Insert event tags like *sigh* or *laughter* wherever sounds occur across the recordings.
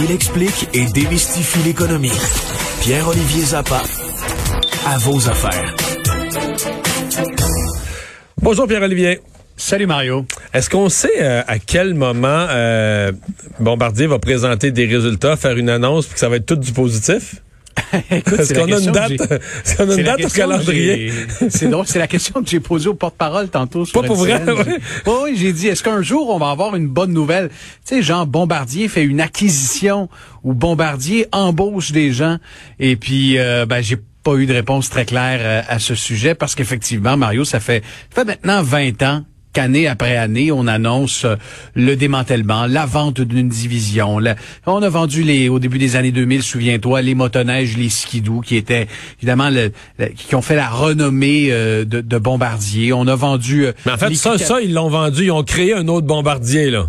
Il explique et démystifie l'économie. Pierre-Olivier Zappa, à vos affaires. Bonjour Pierre-Olivier. Salut Mario. Est-ce qu'on sait euh, à quel moment euh, Bombardier va présenter des résultats, faire une annonce, puis que ça va être tout du positif? *laughs* Est-ce qu'on a une date, est qu'on a une date au calendrier? C'est drôle, c'est la question que j'ai posée au porte-parole tantôt. Sur Pas pour vrai, ouais. Oui, j'ai dit, est-ce qu'un jour on va avoir une bonne nouvelle? Tu sais, genre Bombardier fait une acquisition ou Bombardier embauche des gens et puis, euh, ben, j'ai pas eu de réponse très claire euh, à ce sujet parce qu'effectivement, Mario, ça fait, ça fait maintenant 20 ans qu'année après année, on annonce euh, le démantèlement, la vente d'une division. La- on a vendu les au début des années 2000, souviens-toi, les motoneiges, les skidoo, qui étaient évidemment le, le- qui ont fait la renommée euh, de, de Bombardier. On a vendu. euh, Mais en fait, les ça, ça, ils l'ont vendu. Ils ont créé un autre Bombardier, là.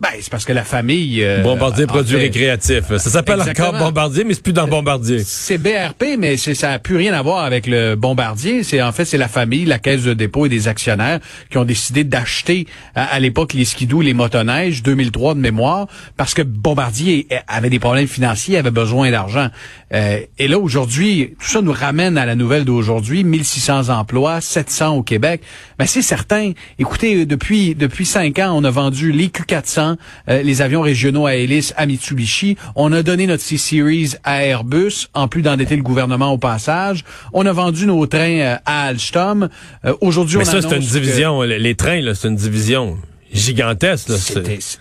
Ben, c'est parce que la famille. euh, Bombardier Produits fait- récréatifs. Ça s'appelle encore Bombardier, mais c'est plus dans Bombardier. C'est BRP, mais ça n'a plus rien à voir avec le bombardier. C'est en fait c'est la famille, la caisse de dépôt et des actionnaires qui ont décidé d'acheter à, à l'époque les skidoo, les motoneiges, 2003 de mémoire, parce que Bombardier avait des problèmes financiers, avait besoin d'argent. Euh, et là aujourd'hui, tout ça nous ramène à la nouvelle d'aujourd'hui, 1600 emplois, 700 au Québec. Ben c'est certain. Écoutez, depuis depuis cinq ans, on a vendu les Q400, euh, les avions régionaux à hélice à Mitsubishi. On a donné notre C-Series à Airbus, en plus d'endetter le gouvernement au passage. On a vendu nos trains euh, à Alstom. Euh, aujourd'hui, Mais on ça, c'est une annonce que division. Les trains, c'est une division gigantesque.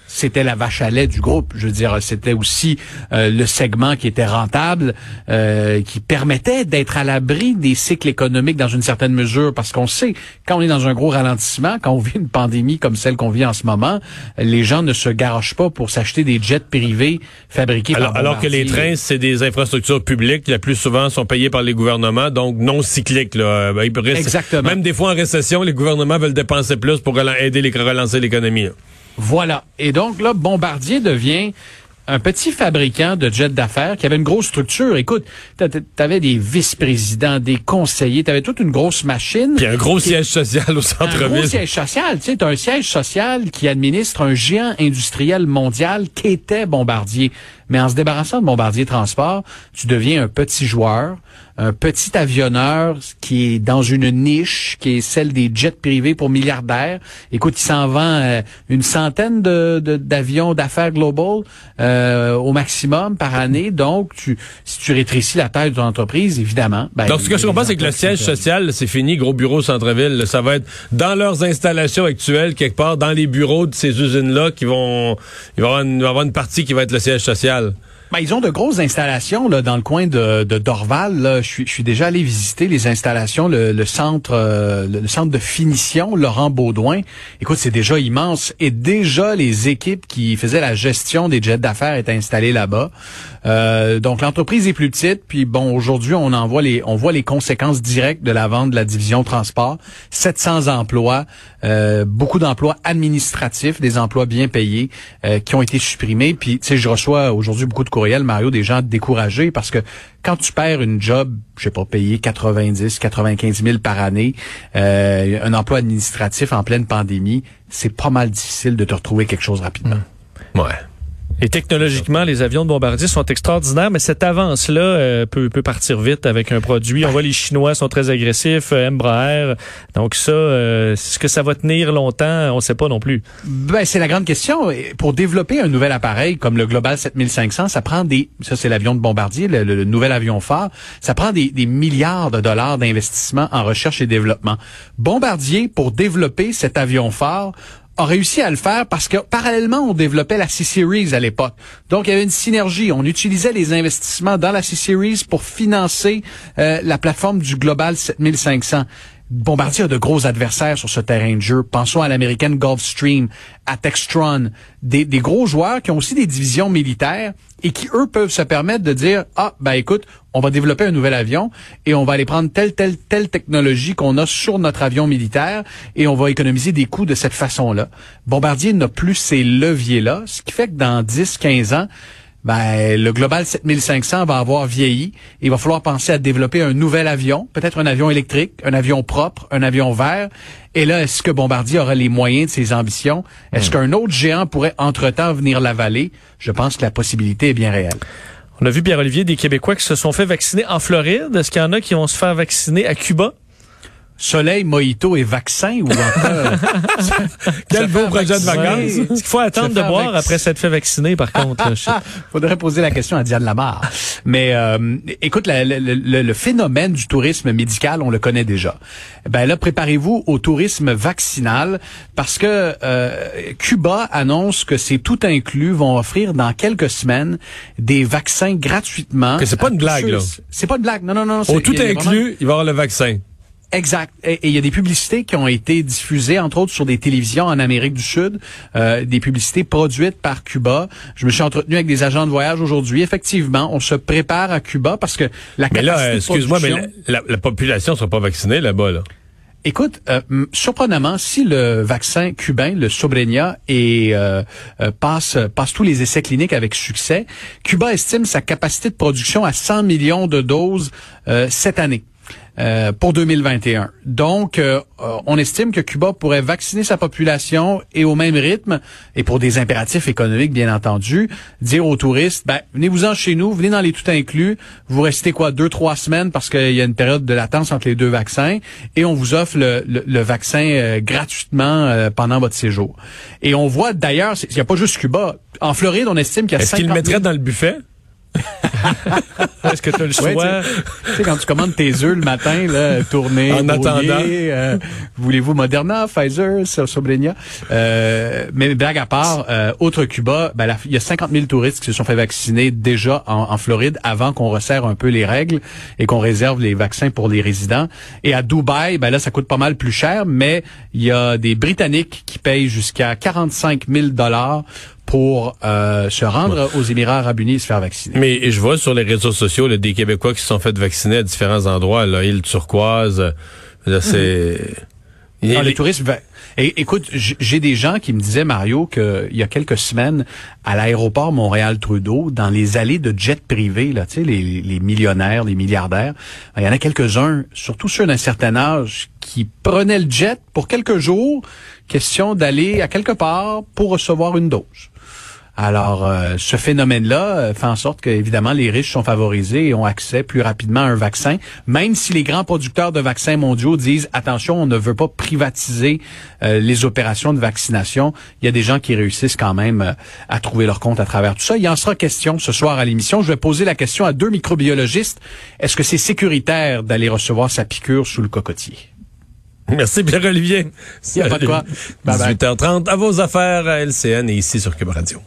C'était, la vache à lait du groupe. Je veux dire, c'était aussi euh, le segment qui était rentable, euh, qui permettait d'être à l'abri des cycles économiques dans une certaine mesure, parce qu'on sait, quand on est dans un gros ralentissement, quand on vit une pandémie comme celle qu'on vit en ce moment, les gens ne se garochent pas pour s'acheter des jets privés fabriqués Alors, par alors que les trains, c'est des infrastructures publiques qui, la plus souvent, sont payées par les gouvernements, donc non cycliques. Là. Euh, ils Exactement. Même des fois en récession, les gouvernements veulent dépenser plus pour aider les relancer l'économie. Là. Voilà. Et donc là, Bombardier devient un petit fabricant de jets d'affaires qui avait une grosse structure. Écoute, t'a- t'a- t'avais des vice-présidents, des conseillers, t'avais toute une grosse machine. Puis un gros Qui- siège social au un gros centre-ville. siège social, tu sais, t'as un siège social qui administre un géant industriel mondial qu'était Bombardier. Mais en se débarrassant de Bombardier Transport, tu deviens un petit joueur, un petit avionneur qui est dans une niche qui est celle des jets privés pour milliardaires. Écoute, il s'en vend euh, une centaine de, d'avions d'affaires global euh, au maximum par année. Donc, tu, si tu rétrécis la taille de ton entreprise, évidemment. ben, Donc, ce que je comprends, c'est que le siège social, c'est fini, gros bureau centre-ville. Ça va être dans leurs installations actuelles, quelque part, dans les bureaux de ces usines-là, qui vont, il va y avoir une, il va y avoir une partie qui va être le siège social. Ben, ils ont de grosses installations là, dans le coin de, Dorval. Je, suis, déjà allé visiter les installations, le, centre euh, le centre de finition Laurent Baudouin. Écoute, c'est déjà immense. Et déjà, les équipes qui faisaient la gestion des jets d'affaires étaient installées là-bas. Euh, donc, l'entreprise est plus petite. Puis, bon, aujourd'hui, on en voit les, on voit les conséquences directes de la vente de la division transport. 700 emplois, euh, beaucoup d'emplois administratifs, des emplois bien payés euh, qui ont été supprimés. Puis, tu sais, je reçois aujourd'hui beaucoup de courriels, Mario, des gens découragés parce que quand tu perds une job, je sais pas, payé 90, 95 000 par année, euh, un emploi administratif en pleine pandémie, c'est pas mal difficile de te retrouver quelque chose rapidement. Ouais. Et technologiquement, les avions de Bombardier sont extraordinaires, mais cette avance-là euh, peut, peut partir vite avec un produit. On voit les Chinois sont très agressifs, euh, Embraer. Donc ça, euh, est-ce que ça va tenir longtemps? On ne sait pas non plus. Ben, c'est la grande question. Pour développer un nouvel appareil comme le Global 7500, ça prend des, ça c'est l'avion de Bombardier, le nouvel avion phare, ça prend des, des milliards de dollars d'investissement en recherche et développement. Bombardier, pour développer cet avion phare, a réussi à le faire parce que parallèlement, on développait la C-Series à l'époque. Donc, il y avait une synergie. On utilisait les investissements dans la C-Series pour financer euh, la plateforme du Global 7500. Bombardier a de gros adversaires sur ce terrain de jeu. Pensons à l'américaine Gulfstream, à Textron, des, des gros joueurs qui ont aussi des divisions militaires et qui, eux, peuvent se permettre de dire, ah, ben écoute, on va développer un nouvel avion et on va aller prendre telle, telle, telle technologie qu'on a sur notre avion militaire et on va économiser des coûts de cette façon-là. Bombardier n'a plus ces leviers-là, ce qui fait que dans 10, 15 ans, ben, le Global 7500 va avoir vieilli. Il va falloir penser à développer un nouvel avion, peut-être un avion électrique, un avion propre, un avion vert. Et là, est-ce que Bombardier aura les moyens de ses ambitions? Est-ce hmm. qu'un autre géant pourrait entre-temps venir l'avaler? Je pense que la possibilité est bien réelle. On a vu, Pierre-Olivier, des Québécois qui se sont fait vacciner en Floride. Est-ce qu'il y en a qui vont se faire vacciner à Cuba? Soleil, mojito et vaccin ou encore *laughs* Quel beau projet de vacances. *laughs* Il faut attendre de boire après s'être fait vacciner, par contre. *laughs* Faudrait poser la question à Diane Lamar. Mais euh, écoute, le, phénomène du tourisme médical, on le connaît déjà. Ben là, préparez-vous au tourisme vaccinal parce que euh, Cuba annonce que c'est tout inclus, vont offrir dans quelques semaines des vaccins gratuitement. Que c'est pas une blague, là. C'est pas une blague. Non, non, non. Au tout inclus, il va y avoir le vaccin. Exact. Et il y a des publicités qui ont été diffusées, entre autres, sur des télévisions en Amérique du Sud, euh, des publicités produites par Cuba. Je me suis entretenu avec des agents de voyage aujourd'hui. Effectivement, on se prépare à Cuba parce que la Mais là, excuse-moi, mais la, la, population ne sera pas vaccinée là-bas, là. Écoute, euh, surprenamment, si le vaccin cubain, le Sobrenia, et euh, passe passe tous les essais cliniques avec succès, Cuba estime sa capacité de production à 100 millions de doses cette année. Euh, pour 2021. Donc, euh, on estime que Cuba pourrait vacciner sa population et au même rythme, et pour des impératifs économiques, bien entendu, dire aux touristes, ben, venez-vous-en chez nous, venez dans les tout inclus, vous restez quoi, deux, trois semaines parce qu'il y a une période de latence entre les deux vaccins, et on vous offre le, le, vaccin euh, gratuitement pendant votre séjour. Et on voit d'ailleurs, il n'y a pas juste Cuba. En Floride, on estime qu'il y a Est-ce qu'ils le mettraient dans le buffet? *laughs* Est-ce que tu as le choix? tu sais, quand tu commandes tes œufs le matin, là, tourner, en attendant, euh, voulez-vous Moderna, Pfizer, Sobrenia? Euh, mais blague à part, euh, autre Cuba, ben, il y a 50 000 touristes qui se sont fait vacciner déjà en, Floride avant qu'on resserre un peu les règles et qu'on réserve les vaccins pour les résidents. Et à Dubaï, ben là, ça coûte pas mal plus cher, mais il y a des Britanniques qui payent jusqu'à 45 000 dollars pour euh, se rendre aux Émirats arabes unis et se faire vacciner. Mais je vois sur les réseaux sociaux des Québécois qui se sont fait vacciner à différents endroits, là, île turquoise, c'est... Mhm. les touristes... Écoute, j'ai des gens qui me disaient, Mario, qu'il y a quelques semaines, à l'aéroport Montréal-Trudeau, dans les allées de jets privés, là, tu sais, les, les millionnaires, les milliardaires, il y en a quelques-uns, surtout ceux d'un certain âge, qui prenaient le jet pour quelques jours, question d'aller à quelque part pour recevoir une dose. Alors, euh, ce phénomène-là euh, fait en sorte que, évidemment, les riches sont favorisés et ont accès plus rapidement à un vaccin, même si les grands producteurs de vaccins mondiaux disent attention, on ne veut pas privatiser euh, les opérations de vaccination. Il y a des gens qui réussissent quand même à trouver leur compte à travers tout ça. Il y en sera question ce soir à l'émission. Je vais poser la question à deux microbiologistes. Est-ce que c'est sécuritaire d'aller recevoir sa piqûre sous le cocotier? Merci Pierre-Olivier. Il n'y a pas de quoi. 18h30 à vos affaires à LCN et ici sur Cube Radio.